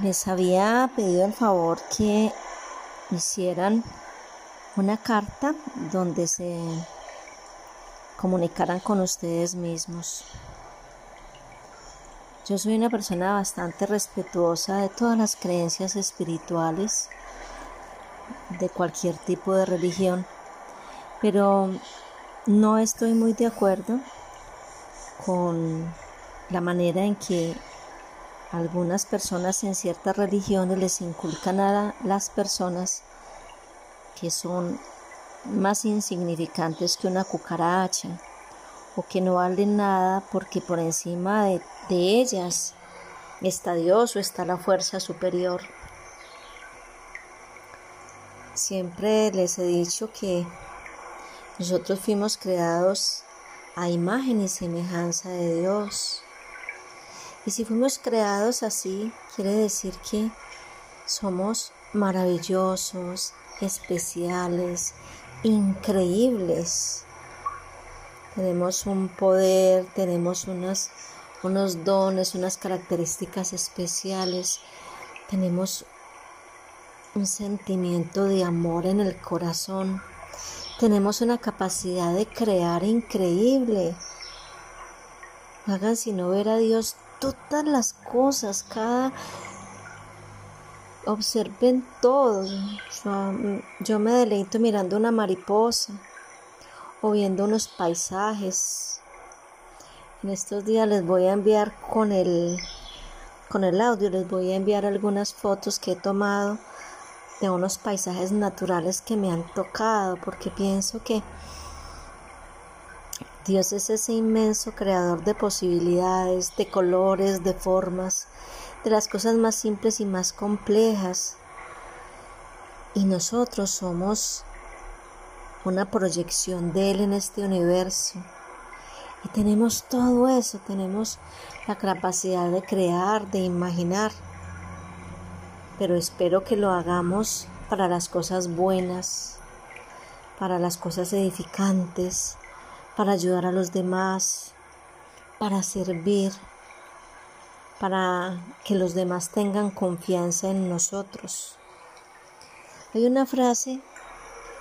Les había pedido el favor que hicieran una carta donde se comunicaran con ustedes mismos. Yo soy una persona bastante respetuosa de todas las creencias espirituales, de cualquier tipo de religión, pero no estoy muy de acuerdo con la manera en que algunas personas en ciertas religiones les inculcan a las personas que son más insignificantes que una cucaracha o que no valen nada porque por encima de, de ellas está Dios o está la fuerza superior. Siempre les he dicho que nosotros fuimos creados a imagen y semejanza de Dios. Y si fuimos creados así, quiere decir que somos maravillosos, especiales, increíbles. Tenemos un poder, tenemos unos dones, unas características especiales, tenemos un sentimiento de amor en el corazón, tenemos una capacidad de crear increíble. Hagan sino ver a Dios todas las cosas, cada observen todo. Yo me deleito mirando una mariposa o viendo unos paisajes. En estos días les voy a enviar con el con el audio les voy a enviar algunas fotos que he tomado de unos paisajes naturales que me han tocado porque pienso que Dios es ese inmenso creador de posibilidades, de colores, de formas, de las cosas más simples y más complejas. Y nosotros somos una proyección de Él en este universo. Y tenemos todo eso, tenemos la capacidad de crear, de imaginar. Pero espero que lo hagamos para las cosas buenas, para las cosas edificantes, para ayudar a los demás, para servir, para que los demás tengan confianza en nosotros. Hay una frase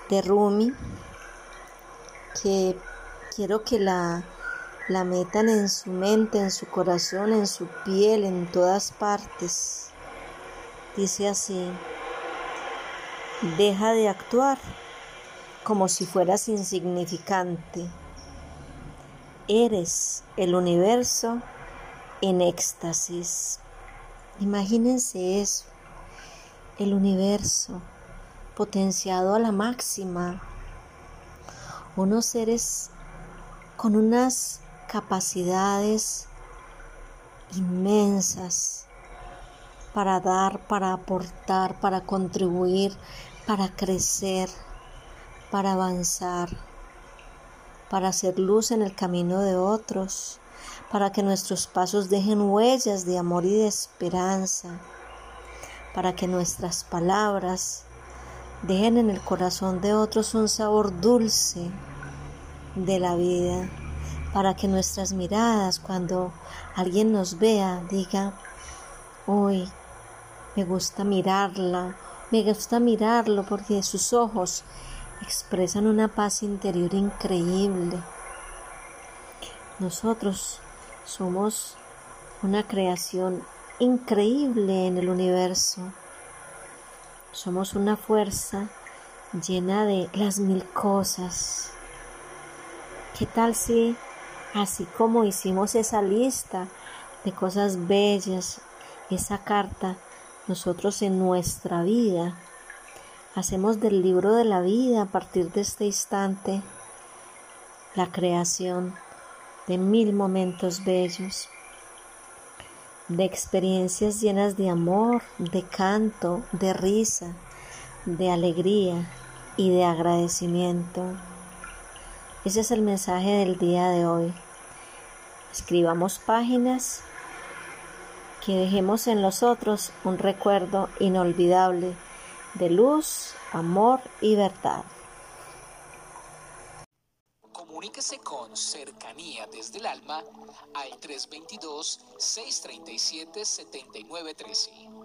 de Rumi que quiero que la, la metan en su mente, en su corazón, en su piel, en todas partes. Dice así, deja de actuar como si fueras insignificante Eres el universo en éxtasis. Imagínense eso, el universo potenciado a la máxima, unos seres con unas capacidades inmensas para dar, para aportar, para contribuir, para crecer, para avanzar para hacer luz en el camino de otros, para que nuestros pasos dejen huellas de amor y de esperanza, para que nuestras palabras dejen en el corazón de otros un sabor dulce de la vida, para que nuestras miradas cuando alguien nos vea diga, uy, me gusta mirarla, me gusta mirarlo porque sus ojos expresan una paz interior increíble. Nosotros somos una creación increíble en el universo. Somos una fuerza llena de las mil cosas. ¿Qué tal si, así como hicimos esa lista de cosas bellas, esa carta, nosotros en nuestra vida Hacemos del libro de la vida a partir de este instante la creación de mil momentos bellos, de experiencias llenas de amor, de canto, de risa, de alegría y de agradecimiento. Ese es el mensaje del día de hoy. Escribamos páginas que dejemos en los otros un recuerdo inolvidable de luz, amor y verdad. Comuníquese con cercanía desde el alma al 322-637-7913.